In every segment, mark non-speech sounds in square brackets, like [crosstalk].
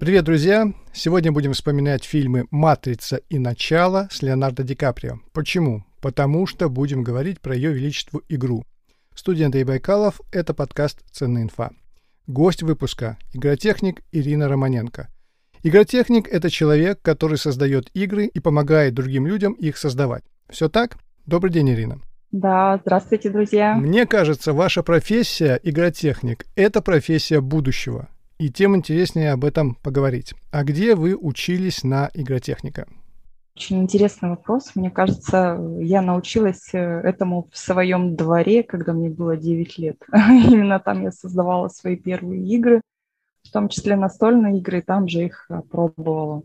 Привет, друзья! Сегодня будем вспоминать фильмы «Матрица» и «Начало» с Леонардо Ди Каприо. Почему? Потому что будем говорить про ее величеству игру. Студенты и Байкалов – это подкаст «Ценная инфа». Гость выпуска – игротехник Ирина Романенко. Игротехник – это человек, который создает игры и помогает другим людям их создавать. Все так? Добрый день, Ирина. Да, здравствуйте, друзья. Мне кажется, ваша профессия, игротехник, это профессия будущего и тем интереснее об этом поговорить. А где вы учились на игротехника? Очень интересный вопрос. Мне кажется, я научилась э, этому в своем дворе, когда мне было 9 лет. [laughs] Именно там я создавала свои первые игры, в том числе настольные игры, и там же их пробовала.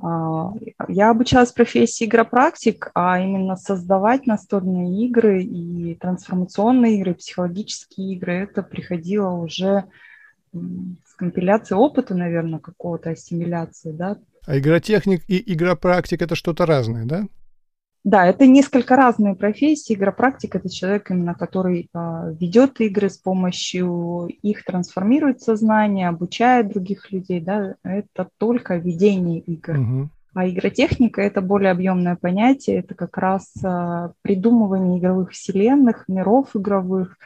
А, я обучалась профессии игропрактик, а именно создавать настольные игры и трансформационные игры, психологические игры, это приходило уже с компиляцией опыта, наверное, какого-то ассимиляции, да. А игротехник и игропрактик – это что-то разное, да? Да, это несколько разные профессии. Игропрактик – это человек, именно который а, ведет игры с помощью их, трансформирует сознание, обучает других людей. Да? Это только ведение игр. Угу. А игротехника – это более объемное понятие. Это как раз а, придумывание игровых вселенных, миров игровых,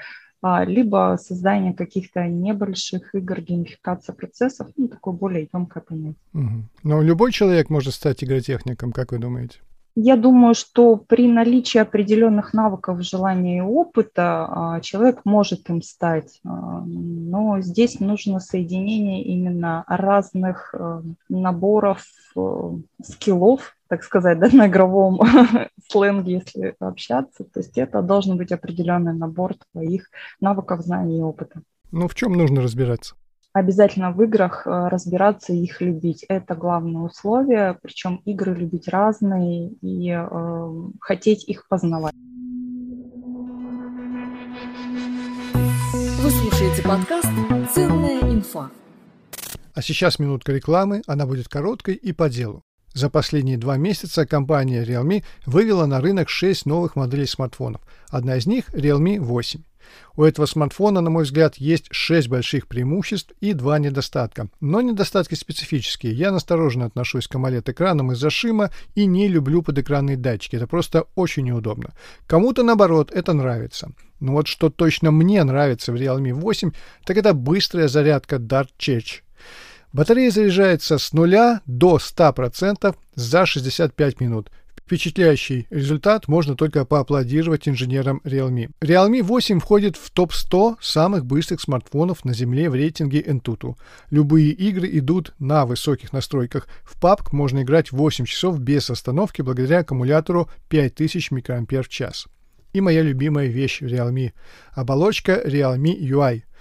либо создание каких-то небольших игр, геймификация процессов, ну, такое более емкое понятие. Угу. Но любой человек может стать игротехником, как вы думаете? Я думаю, что при наличии определенных навыков, желания и опыта а, человек может им стать, а, но здесь нужно соединение именно разных э, наборов э, скиллов, так сказать, да, на игровом [laughs] сленге, если общаться. То есть это должен быть определенный набор твоих навыков, знаний и опыта. Ну, в чем нужно разбираться? обязательно в играх э, разбираться и их любить. Это главное условие, причем игры любить разные и э, хотеть их познавать. Вы слушаете подкаст «Ценная инфа». А сейчас минутка рекламы, она будет короткой и по делу. За последние два месяца компания Realme вывела на рынок 6 новых моделей смартфонов. Одна из них Realme 8. У этого смартфона, на мой взгляд, есть 6 больших преимуществ и 2 недостатка. Но недостатки специфические. Я настороженно отношусь к AMOLED-экранам из-за шима и не люблю подэкранные датчики. Это просто очень неудобно. Кому-то, наоборот, это нравится. Но вот что точно мне нравится в Realme 8, так это быстрая зарядка Dart Charge. Батарея заряжается с 0 до 100% за 65 минут. Впечатляющий результат можно только поаплодировать инженерам Realme. Realme 8 входит в топ-100 самых быстрых смартфонов на Земле в рейтинге Entutu. Любые игры идут на высоких настройках. В PUBG можно играть 8 часов без остановки благодаря аккумулятору 5000 мАч. И моя любимая вещь в Realme – оболочка Realme UI –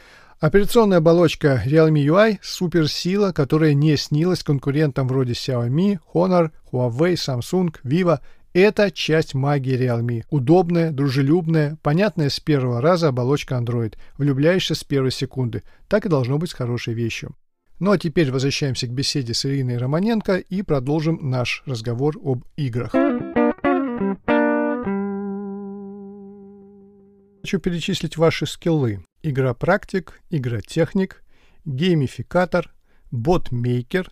Операционная оболочка Realme UI – суперсила, которая не снилась конкурентам вроде Xiaomi, Honor, Huawei, Samsung, Vivo. Это часть магии Realme. Удобная, дружелюбная, понятная с первого раза оболочка Android, влюбляешься с первой секунды. Так и должно быть с хорошей вещью. Ну а теперь возвращаемся к беседе с Ириной Романенко и продолжим наш разговор об играх. Хочу перечислить ваши скиллы. Игра-практик, игра-техник, геймификатор, бот-мейкер,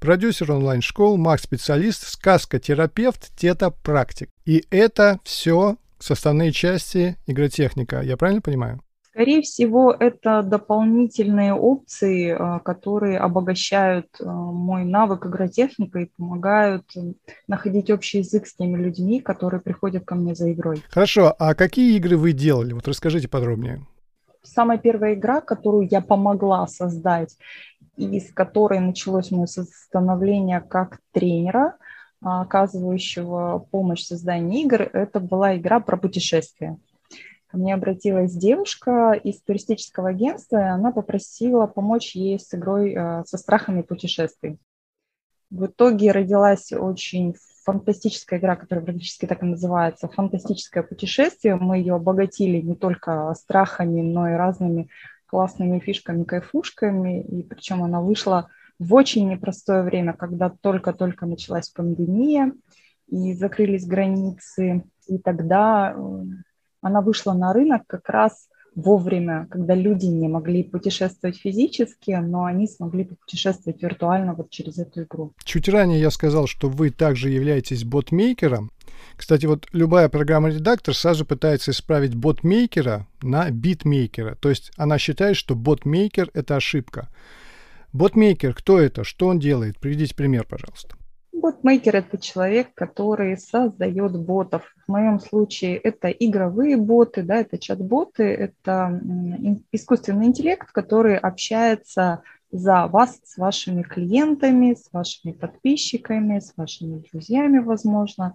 продюсер онлайн-школ, маг-специалист, сказка-терапевт, тета-практик. И это все составные части игротехника. Я правильно понимаю? Скорее всего, это дополнительные опции, а, которые обогащают а, мой навык игротехника и помогают находить общий язык с теми людьми, которые приходят ко мне за игрой. Хорошо, а какие игры вы делали? Вот расскажите подробнее. Самая первая игра, которую я помогла создать, и с которой началось мое становление как тренера, а, оказывающего помощь в создании игр, это была игра про путешествия. Ко мне обратилась девушка из туристического агентства, и она попросила помочь ей с игрой э, со страхами путешествий. В итоге родилась очень фантастическая игра, которая практически так и называется «Фантастическое путешествие». Мы ее обогатили не только страхами, но и разными классными фишками, кайфушками. И причем она вышла в очень непростое время, когда только-только началась пандемия и закрылись границы. И тогда э, она вышла на рынок как раз вовремя, когда люди не могли путешествовать физически, но они смогли путешествовать виртуально вот через эту игру. Чуть ранее я сказал, что вы также являетесь ботмейкером. Кстати, вот любая программа-редактор сразу пытается исправить ботмейкера на битмейкера. То есть она считает, что ботмейкер — это ошибка. Ботмейкер, кто это? Что он делает? Приведите пример, пожалуйста. Ботмейкер – это человек, который создает ботов. В моем случае это игровые боты, да, это чат-боты, это искусственный интеллект, который общается за вас с вашими клиентами, с вашими подписчиками, с вашими друзьями, возможно.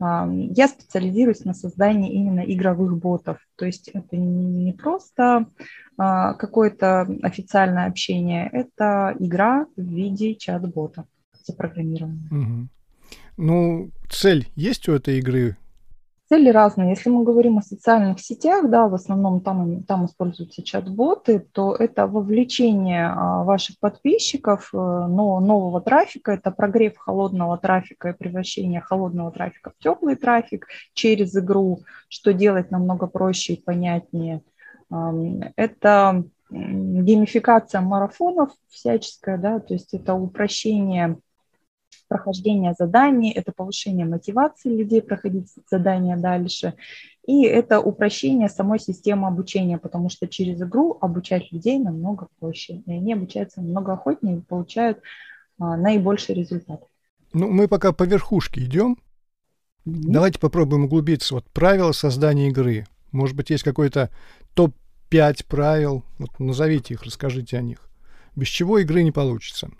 Я специализируюсь на создании именно игровых ботов. То есть это не просто а, какое-то официальное общение, это игра в виде чат-бота запрограммированы. Угу. Ну, цель есть у этой игры? Цели разные. Если мы говорим о социальных сетях, да, в основном там, там используются чат-боты, то это вовлечение а, ваших подписчиков, э, но нового трафика, это прогрев холодного трафика и превращение холодного трафика в теплый трафик через игру, что делать намного проще и понятнее. Это геймификация марафонов всяческая, да, то есть это упрощение прохождение заданий, это повышение мотивации людей проходить задания дальше, и это упрощение самой системы обучения, потому что через игру обучать людей намного проще, и они обучаются намного охотнее и получают а, наибольший результат. Ну, мы пока по верхушке идем. Mm-hmm. Давайте попробуем углубиться. Вот правила создания игры. Может быть, есть какой-то топ-5 правил. Вот назовите их, расскажите о них. Без чего игры не получится.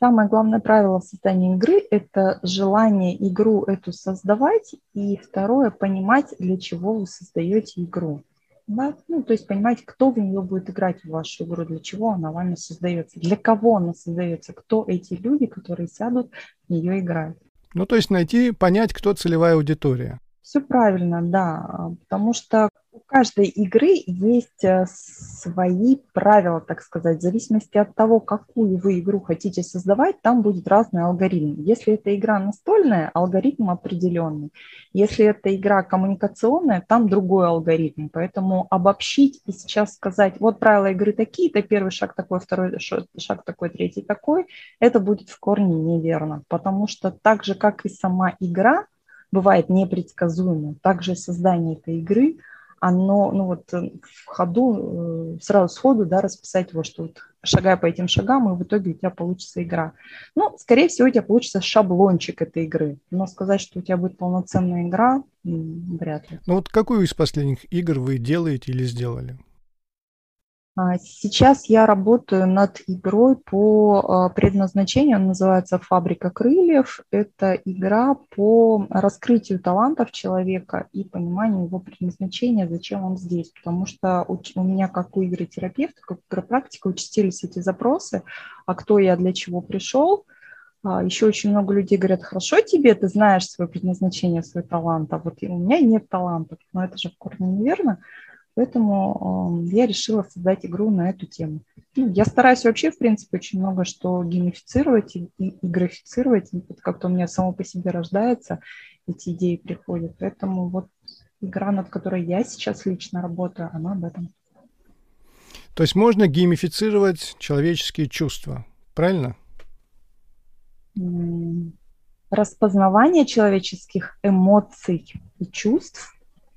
Самое главное правило создания игры – это желание игру эту создавать, и второе – понимать, для чего вы создаете игру. Да? Ну, то есть понимать, кто в нее будет играть в вашу игру, для чего она вами создается, для кого она создается, кто эти люди, которые сядут в нее играть. Ну, то есть найти, понять, кто целевая аудитория. Все правильно, да, потому что у каждой игры есть э, свои правила, так сказать. В зависимости от того, какую вы игру хотите создавать, там будет разный алгоритм. Если это игра настольная, алгоритм определенный. Если это игра коммуникационная, там другой алгоритм. Поэтому обобщить и сейчас сказать, вот правила игры такие, это первый шаг такой, второй шаг такой, третий такой, это будет в корне неверно. Потому что так же, как и сама игра, бывает непредсказуемо, также создание этой игры – оно, ну вот э, в ходу, э, сразу сходу, да, расписать его, что вот шагая по этим шагам, и в итоге у тебя получится игра. Ну, скорее всего, у тебя получится шаблончик этой игры. Но сказать, что у тебя будет полноценная игра, вряд ли. Ну вот какую из последних игр вы делаете или сделали? А, сейчас я работаю над игрой по а, предназначению, она называется «Фабрика крыльев». Это игра по раскрытию талантов человека и пониманию его предназначения, зачем он здесь. Потому что у меня, как у игры терапевта, как у игропрактика, участились эти запросы, а кто я, для чего пришел. А, Еще очень много людей говорят, хорошо тебе, ты знаешь свое предназначение, свой талант, а вот у меня нет талантов. Но это же в корне неверно. Поэтому э, я решила создать игру на эту тему. Ну, я стараюсь вообще, в принципе, очень много что геймифицировать и, и, и графицировать. как-то у меня само по себе рождается, эти идеи приходят. Поэтому вот игра, над которой я сейчас лично работаю, она об этом. То есть можно геймифицировать человеческие чувства, правильно? Распознавание человеческих эмоций и чувств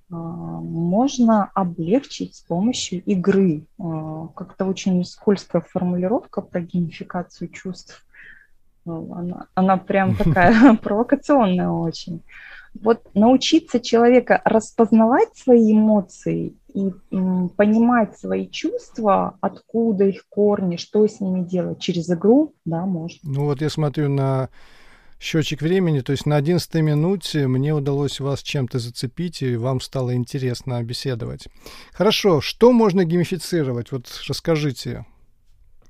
можно облегчить с помощью игры. А, как-то очень скользкая формулировка про геймификацию чувств. Ну, она, она прям [laughs] такая [laughs] провокационная очень. Вот научиться человека распознавать свои эмоции и понимать свои чувства, откуда их корни, что с ними делать через игру, да, можно. Ну вот я смотрю на счетчик времени, то есть на 11 минуте мне удалось вас чем-то зацепить, и вам стало интересно беседовать. Хорошо, что можно геймифицировать? Вот расскажите.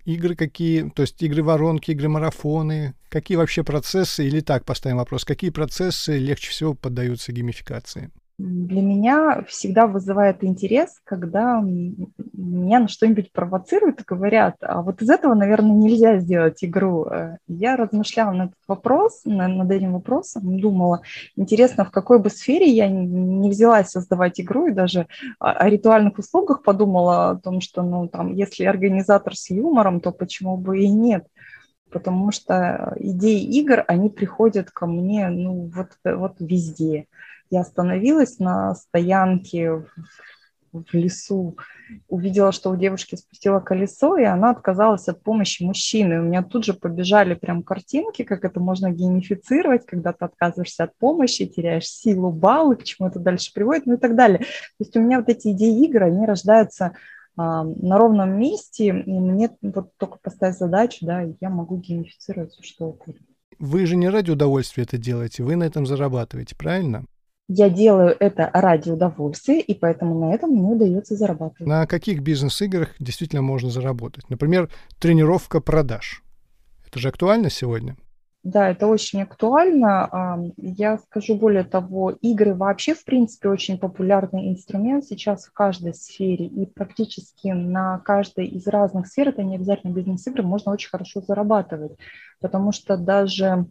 Игры какие, то есть игры-воронки, игры-марафоны, какие вообще процессы, или так поставим вопрос, какие процессы легче всего поддаются геймификации? Для меня всегда вызывает интерес, когда меня на что-нибудь провоцируют и говорят, а вот из этого, наверное, нельзя сделать игру. Э, я размышляла над этот вопрос, над этим вопросом, думала, интересно, в какой бы сфере я не взялась создавать игру, и даже о ритуальных услугах подумала о том, что, ну, там, если организатор с юмором, то почему бы и нет потому что идеи игр, они приходят ко мне, ну, вот, вот везде я остановилась на стоянке в, лесу, увидела, что у девушки спустило колесо, и она отказалась от помощи мужчины. У меня тут же побежали прям картинки, как это можно геймифицировать, когда ты отказываешься от помощи, теряешь силу, баллы, к чему это дальше приводит, ну и так далее. То есть у меня вот эти идеи игр, они рождаются а, на ровном месте, и мне вот только поставить задачу, да, и я могу геймифицировать все что угодно. Вы же не ради удовольствия это делаете, вы на этом зарабатываете, правильно? Я делаю это ради удовольствия, и поэтому на этом мне удается зарабатывать. На каких бизнес-играх действительно можно заработать? Например, тренировка продаж. Это же актуально сегодня? Да, это очень актуально. Я скажу более того, игры вообще, в принципе, очень популярный инструмент сейчас в каждой сфере, и практически на каждой из разных сфер, это не обязательно бизнес-игры, можно очень хорошо зарабатывать, потому что даже а,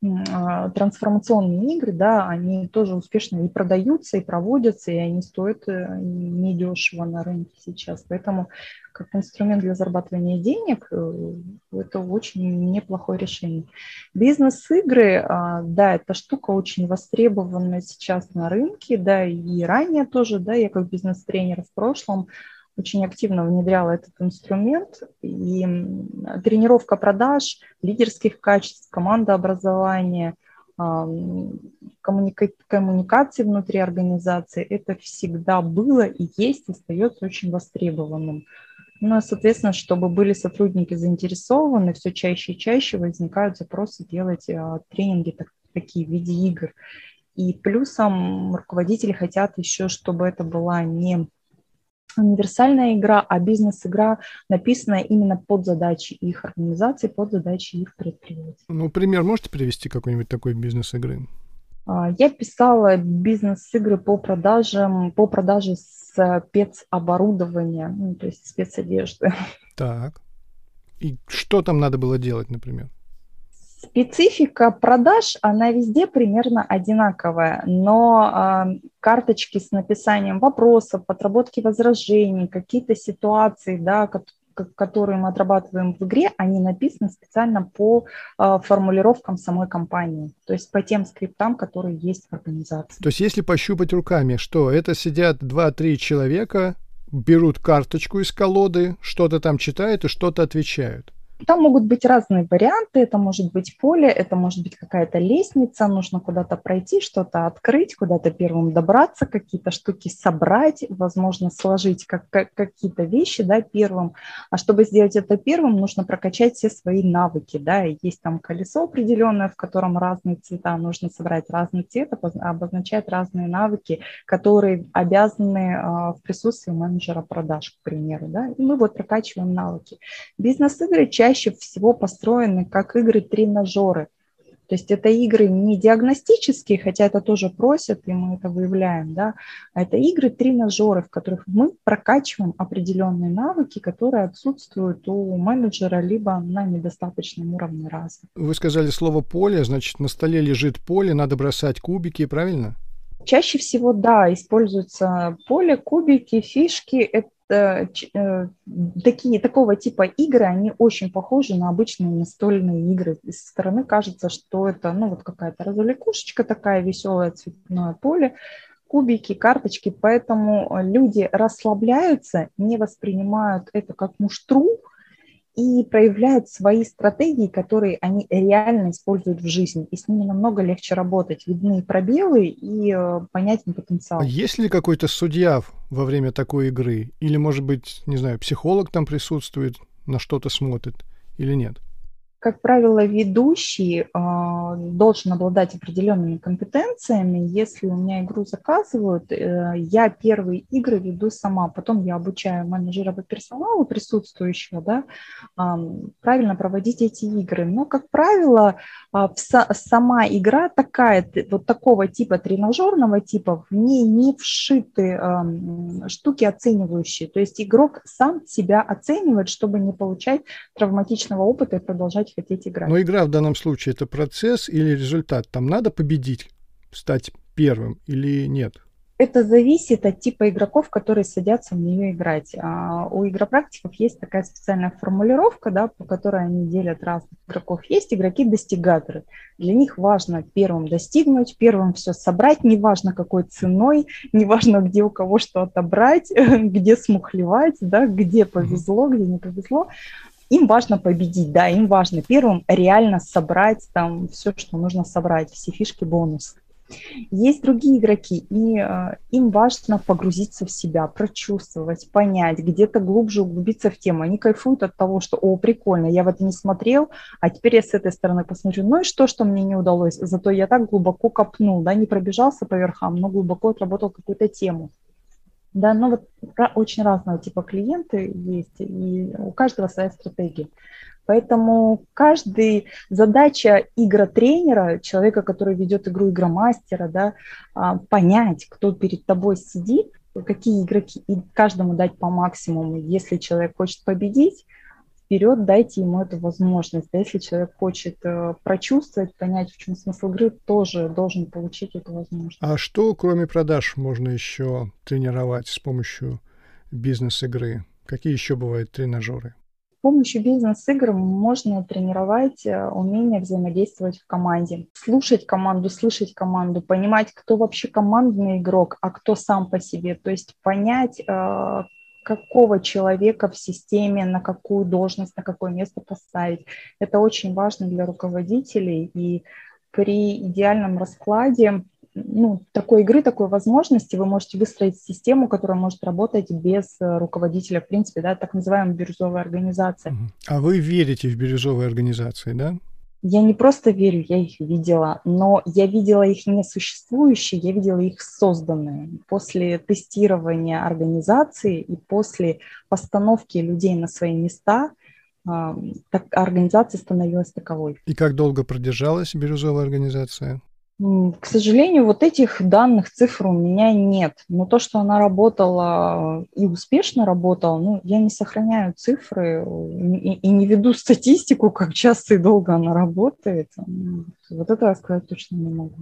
трансформационные игры, да, они тоже успешно и продаются, и проводятся, и они стоят э, недешево на рынке сейчас. Поэтому как инструмент для зарабатывания денег э, это очень неплохое решение. Бизнес-игры, а, да, эта штука очень востребована сейчас на рынке, да, и ранее тоже, да, я как бизнес-тренер в прошлом очень активно внедряла этот инструмент. И тренировка продаж, лидерских качеств, командообразование, коммуника- коммуникации внутри организации, это всегда было и есть, остается очень востребованным. Ну, соответственно, чтобы были сотрудники заинтересованы, все чаще и чаще возникают запросы делать а, тренинги так, такие в виде игр. И плюсом руководители хотят еще, чтобы это была не универсальная игра, а бизнес-игра, написанная именно под задачи их организации, под задачи их предприятий. Ну, пример можете привести какой-нибудь такой бизнес-игры? А, я писала бизнес-игры по продажам, по продаже спецоборудования, ну, то есть спецодежды. Так. И что там надо было делать, например? Специфика продаж, она везде примерно одинаковая, но э, карточки с написанием вопросов, отработки возражений, какие-то ситуации, да, которые мы отрабатываем в игре, они написаны специально по э, формулировкам самой компании, то есть по тем скриптам, которые есть в организации. То есть если пощупать руками, что это сидят 2-3 человека, берут карточку из колоды, что-то там читают и что-то отвечают. Там могут быть разные варианты. Это может быть поле, это может быть какая-то лестница, нужно куда-то пройти, что-то открыть, куда-то первым добраться, какие-то штуки собрать, возможно, сложить как, как, какие-то вещи да, первым. А чтобы сделать это первым, нужно прокачать все свои навыки. Да. Есть там колесо определенное, в котором разные цвета, нужно собрать разный цвет, обозначать разные навыки, которые обязаны а, в присутствии менеджера продаж, к примеру. Да. И мы вот прокачиваем навыки. Бизнес-игры чаще чаще всего построены как игры-тренажеры. То есть это игры не диагностические, хотя это тоже просят, и мы это выявляем, да, а это игры-тренажеры, в которых мы прокачиваем определенные навыки, которые отсутствуют у менеджера либо на недостаточном уровне развития. Вы сказали слово «поле», значит, на столе лежит поле, надо бросать кубики, правильно? Чаще всего, да, используются поле, кубики, фишки. Это такие, такого типа игры, они очень похожи на обычные настольные игры. Со стороны кажется, что это ну, вот какая-то развлекушечка такая, веселое цветное поле, кубики, карточки, поэтому люди расслабляются, не воспринимают это как муштру, и проявляют свои стратегии, которые они реально используют в жизни. И с ними намного легче работать. Видны пробелы и э, понятен потенциал. А есть ли какой-то судья во время такой игры? Или, может быть, не знаю, психолог там присутствует, на что-то смотрит или нет? Как правило, ведущий э, должен обладать определенными компетенциями. Если у меня игру заказывают, э, я первые игры веду сама, потом я обучаю менеджера по персоналу присутствующего, да, правильно проводить эти игры. Но, как правило, а, сама игра такая, вот такого типа тренажерного типа, в ней не вшиты штуки оценивающие. То есть игрок сам себя оценивает, чтобы не получать травматичного опыта и продолжать хотеть играть. Но игра в данном случае это процесс или результат? Там надо победить, стать первым или нет? Это зависит от типа игроков, которые садятся в нее играть. А у игропрактиков есть такая специальная формулировка, да, по которой они делят разных игроков. Есть игроки-достигаторы. Для них важно первым достигнуть, первым все собрать, неважно какой ценой, неважно где у кого что отобрать, [laughs] где смухлевать, да, где повезло, где не повезло им важно победить, да, им важно первым реально собрать там все, что нужно собрать, все фишки, бонусы. Есть другие игроки, и э, им важно погрузиться в себя, прочувствовать, понять, где-то глубже углубиться в тему. Они кайфуют от того, что, о, прикольно, я в это не смотрел, а теперь я с этой стороны посмотрю. Ну и что, что мне не удалось? Зато я так глубоко копнул, да, не пробежался по верхам, но глубоко отработал какую-то тему. Да, но вот очень разного типа клиенты есть, и у каждого своя стратегия. Поэтому каждый задача игротренера, человека, который ведет игру игромастера, да, а, понять, кто перед тобой сидит, какие игроки, и каждому дать по максимуму. Если человек хочет победить, вперед дайте ему эту возможность. Да, если человек хочет э, прочувствовать, понять, в чем смысл игры, тоже должен получить эту возможность. А что, кроме продаж, можно еще тренировать с помощью бизнес-игры? Какие еще бывают тренажеры? С помощью бизнес-игр можно тренировать э, умение взаимодействовать в команде, слушать команду, слышать команду, понимать, кто вообще командный игрок, а кто сам по себе. То есть понять, э, какого человека в системе, на какую должность, на какое место поставить. Это очень важно для руководителей. И при идеальном раскладе ну, такой игры, такой возможности вы можете выстроить систему, которая может работать без э, руководителя, в принципе, да, так называемая бирюзовая организация. А вы верите в бирюзовые организации, да? Я не просто верю, я их видела, но я видела их не существующие, я видела их созданные. После тестирования организации и после постановки людей на свои места так, организация становилась таковой. И как долго продержалась бирюзовая организация? К сожалению, вот этих данных, цифр у меня нет. Но то, что она работала и успешно работала, ну, я не сохраняю цифры и, и не веду статистику, как часто и долго она работает. Вот это я сказать точно не могу.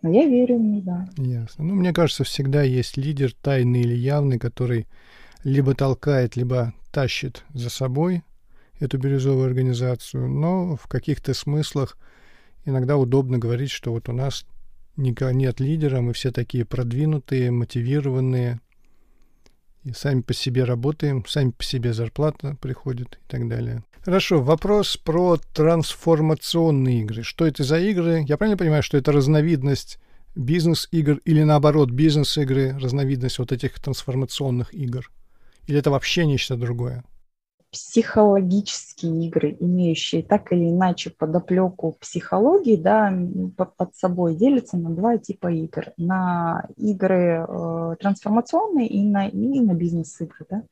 Но я верю в нее, да. Ясно. Ну, мне кажется, всегда есть лидер, тайный или явный, который либо толкает, либо тащит за собой эту бирюзовую организацию, но в каких-то смыслах – иногда удобно говорить, что вот у нас нет лидера, мы все такие продвинутые, мотивированные, и сами по себе работаем, сами по себе зарплата приходит и так далее. Хорошо, вопрос про трансформационные игры. Что это за игры? Я правильно понимаю, что это разновидность бизнес-игр или наоборот бизнес-игры, разновидность вот этих трансформационных игр? Или это вообще нечто другое? Психологические игры, имеющие так или иначе подоплеку психологии, да, под собой делятся на два типа игр. На игры э, трансформационные и на, и на бизнес-игры. Да.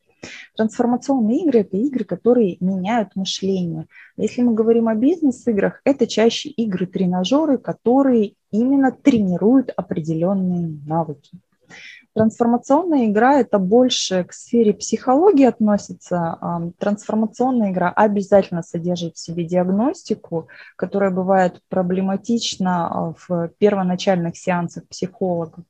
Трансформационные игры – это игры, которые меняют мышление. Если мы говорим о бизнес-играх, это чаще игры-тренажеры, которые именно тренируют определенные навыки. Трансформационная игра – это больше к сфере психологии относится. Трансформационная игра обязательно содержит в себе диагностику, которая бывает проблематична а, в первоначальных сеансах психологов.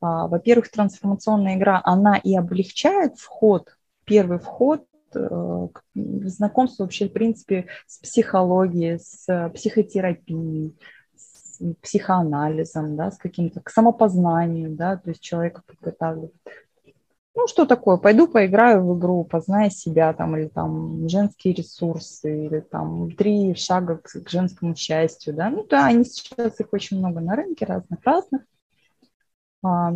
А, во-первых, трансформационная игра, она и облегчает вход, первый вход э, знакомство вообще, в принципе, с психологией, с психотерапией, психоанализом, да, с каким-то к самопознанию, да, то есть человека подготавливает. Ну, что такое? Пойду поиграю в игру, познай себя, там, или там женские ресурсы, или там три шага к, к женскому счастью, да. Ну, да, они сейчас их очень много на рынке, разных-разных. А,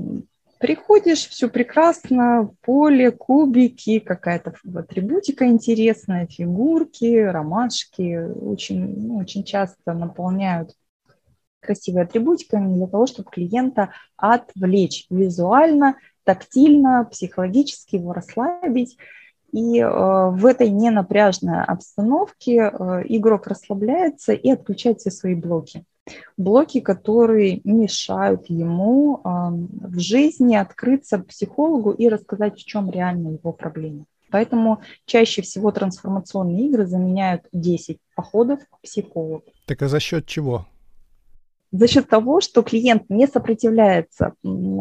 приходишь, все прекрасно, поле, кубики, какая-то атрибутика интересная, фигурки, ромашки, очень, ну, очень часто наполняют красивой атрибутикой для того, чтобы клиента отвлечь визуально, тактильно, психологически его расслабить. И э, в этой ненапряжной обстановке э, игрок расслабляется и отключает все свои блоки. Блоки, которые мешают ему э, в жизни открыться психологу и рассказать, в чем реально его проблема. Поэтому чаще всего трансформационные игры заменяют 10 походов к психологу. Так а за счет чего? За счет того, что клиент не сопротивляется,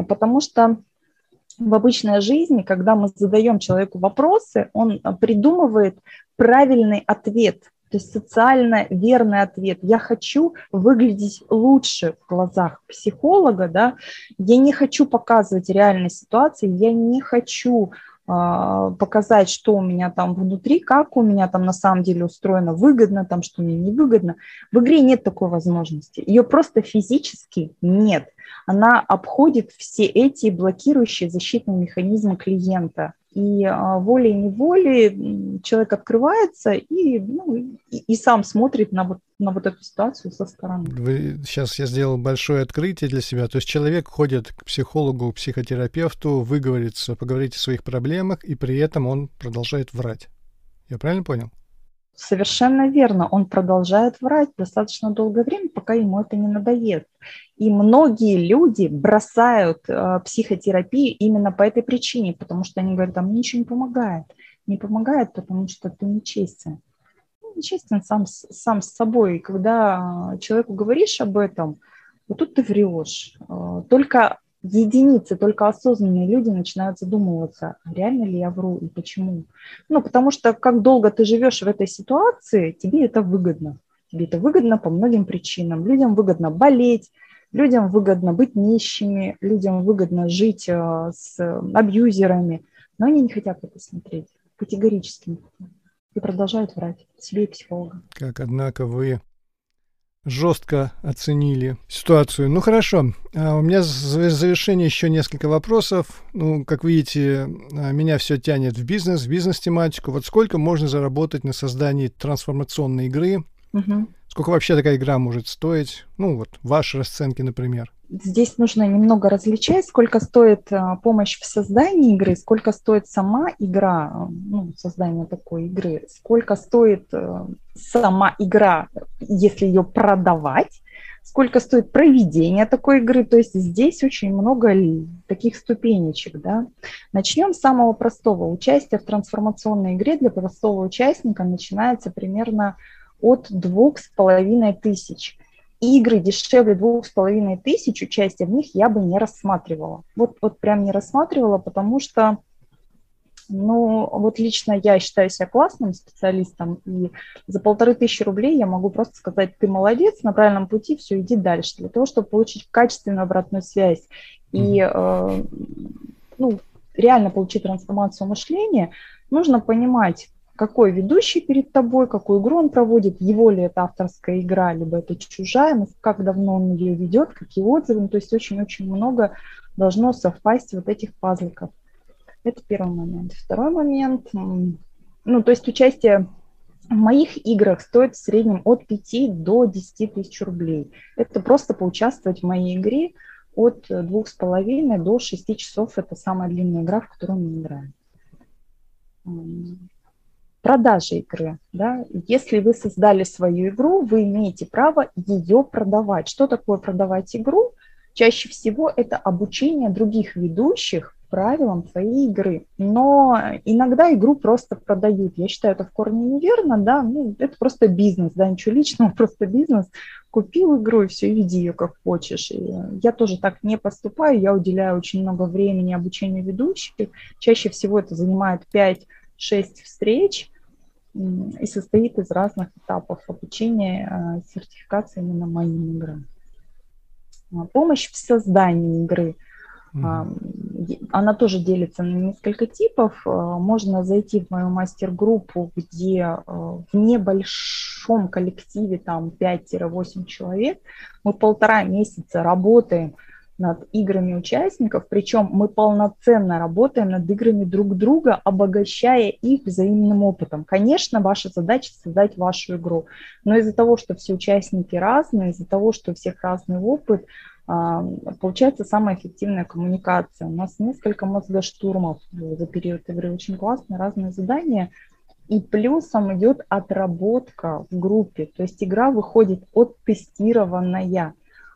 потому что в обычной жизни, когда мы задаем человеку вопросы, он придумывает правильный ответ, то есть социально верный ответ. Я хочу выглядеть лучше в глазах психолога, да, я не хочу показывать реальные ситуации, я не хочу показать, что у меня там внутри, как у меня там на самом деле устроено, выгодно там, что мне невыгодно. В игре нет такой возможности. Ее просто физически нет. Она обходит все эти блокирующие защитные механизмы клиента и а, волей-неволей человек открывается и, ну, и, и сам смотрит на вот, на вот эту ситуацию со стороны. Вы, сейчас я сделал большое открытие для себя. То есть человек ходит к психологу, к психотерапевту, выговорится, поговорить о своих проблемах, и при этом он продолжает врать. Я правильно понял? Совершенно верно. Он продолжает врать достаточно долгое время, пока ему это не надоест. И многие люди бросают э, психотерапию именно по этой причине, потому что они говорят, а мне ничего не помогает. Не помогает, потому что ты нечестен. Ну, нечестен сам, сам с собой. И когда человеку говоришь об этом, вот тут ты врешь. Э, только единицы, только осознанные люди начинают задумываться, реально ли я вру и почему. Ну, потому что как долго ты живешь в этой ситуации, тебе это выгодно. Тебе это выгодно по многим причинам. Людям выгодно болеть, людям выгодно быть нищими, людям выгодно жить э, с абьюзерами, но они не хотят это смотреть категорически. И продолжают врать себе и психологам. Как, однако, вы жестко оценили ситуацию. Ну хорошо, а у меня в завершение еще несколько вопросов. Ну, как видите, а, меня все тянет в бизнес, в бизнес-тематику. Вот сколько можно заработать на создании трансформационной игры? Угу. Сколько вообще такая игра может стоить? Ну вот, ваши расценки, например здесь нужно немного различать, сколько стоит э, помощь в создании игры, сколько стоит сама игра, э, ну, создание такой игры, сколько стоит э, сама игра, если ее продавать, сколько стоит проведение такой игры. То есть здесь очень много таких ступенечек. Да? Начнем с самого простого. Участие в трансформационной игре для простого участника начинается примерно от двух с половиной тысяч игры дешевле двух с половиной тысяч, участия в них я бы не рассматривала. Вот, вот прям не рассматривала, потому что, ну, вот лично я считаю себя классным специалистом, и за полторы тысячи рублей я могу просто сказать, ты молодец, на правильном пути, все, иди дальше, для того, чтобы получить качественную обратную связь и, э, ну, реально получить трансформацию мышления, нужно понимать, какой ведущий перед тобой, какую игру он проводит, его ли это авторская игра, либо это чужая, как давно он ее ведет, какие отзывы. Ну, то есть очень-очень много должно совпасть вот этих пазликов. Это первый момент. Второй момент, ну, то есть участие в моих играх стоит в среднем от 5 до 10 тысяч рублей. Это просто поучаствовать в моей игре от 2,5 до 6 часов. Это самая длинная игра, в которую мы играем продажи игры. Да? Если вы создали свою игру, вы имеете право ее продавать. Что такое продавать игру? Чаще всего это обучение других ведущих правилам своей игры. Но иногда игру просто продают. Я считаю, это в корне неверно, да, ну, это просто бизнес, да, ничего личного, [laughs] просто бизнес. Купил игру и все, веди ее как хочешь. И я тоже так не поступаю, я уделяю очень много времени обучению ведущих. Чаще всего это занимает 5 шесть встреч и состоит из разных этапов обучения а, сертификации именно моим играм. А, помощь в создании игры. Mm-hmm. Она тоже делится на несколько типов. Можно зайти в мою мастер-группу, где в небольшом коллективе, там 5-8 человек, мы полтора месяца работаем над играми участников, причем мы полноценно работаем над играми друг друга, обогащая их взаимным опытом. Конечно, ваша задача создать вашу игру, но из-за того, что все участники разные, из-за того, что у всех разный опыт, а, получается самая эффективная коммуникация. У нас несколько мозгоштурмов за период игры, очень классные разные задания, и плюсом идет отработка в группе, то есть игра выходит оттестированная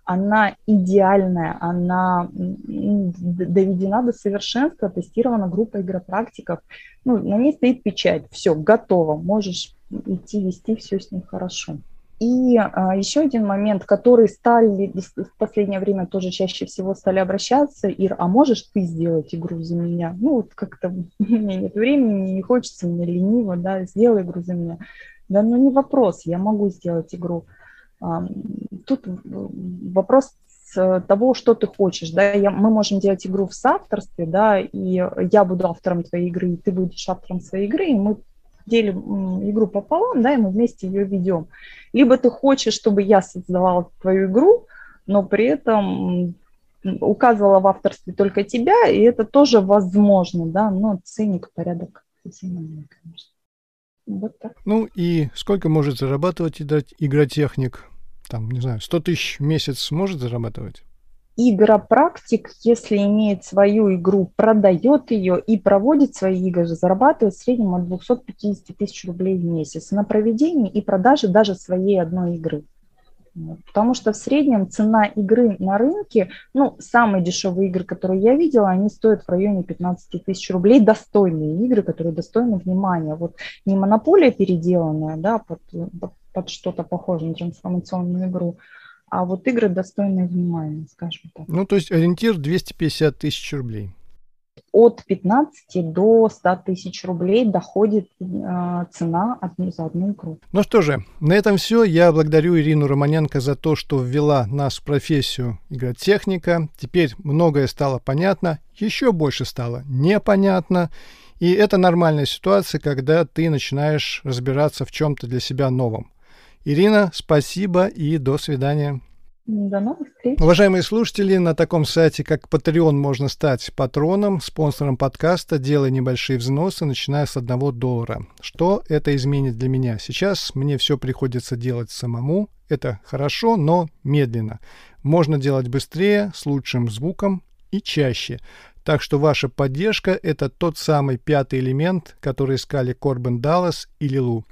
она идеальная, она доведена до совершенства, тестирована группа игропрактиков. Ну, на ней стоит печать, все, готово, можешь идти вести, все с ним хорошо. И а, еще один момент, который стали в последнее время тоже чаще всего стали обращаться, Ир, а можешь ты сделать игру за меня? Ну, вот как-то [laughs] у меня нет времени, не хочется, мне лениво, да, сделай игру за меня. Да, ну не вопрос, я могу сделать игру. Тут вопрос того, что ты хочешь, да, я, мы можем делать игру в соавторстве, да, и я буду автором твоей игры, и ты будешь автором своей игры, и мы делим игру пополам, да, и мы вместе ее ведем. Либо ты хочешь, чтобы я создавала твою игру, но при этом указывала в авторстве только тебя, и это тоже возможно, да, но ценник, порядок конечно. Вот так. Ну и сколько может зарабатывать игротехник? Там, не знаю, 100 тысяч в месяц может зарабатывать? Игропрактик, если имеет свою игру, продает ее и проводит свои игры, зарабатывает в среднем от 250 тысяч рублей в месяц на проведение и продаже даже своей одной игры. Потому что в среднем цена игры на рынке, ну, самые дешевые игры, которые я видела, они стоят в районе 15 тысяч рублей, достойные игры, которые достойны внимания. Вот не монополия переделанная, да, под, под, под что-то похожее на трансформационную игру, а вот игры достойные внимания, скажем так. Ну, то есть ориентир 250 тысяч рублей от 15 до 100 тысяч рублей доходит э, цена за одну игру. Ну что же, на этом все. Я благодарю Ирину Романенко за то, что ввела нас в профессию игротехника. Теперь многое стало понятно, еще больше стало непонятно. И это нормальная ситуация, когда ты начинаешь разбираться в чем-то для себя новом. Ирина, спасибо и до свидания. До новых встреч. Уважаемые слушатели, на таком сайте, как Patreon, можно стать патроном, спонсором подкаста, делая небольшие взносы, начиная с одного доллара. Что это изменит для меня? Сейчас мне все приходится делать самому. Это хорошо, но медленно. Можно делать быстрее, с лучшим звуком и чаще. Так что ваша поддержка – это тот самый пятый элемент, который искали Корбен Даллас и Лилу.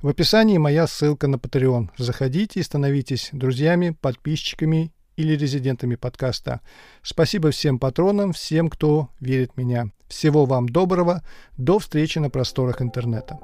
В описании моя ссылка на Patreon. Заходите и становитесь друзьями, подписчиками или резидентами подкаста. Спасибо всем патронам, всем, кто верит в меня. Всего вам доброго. До встречи на просторах интернета.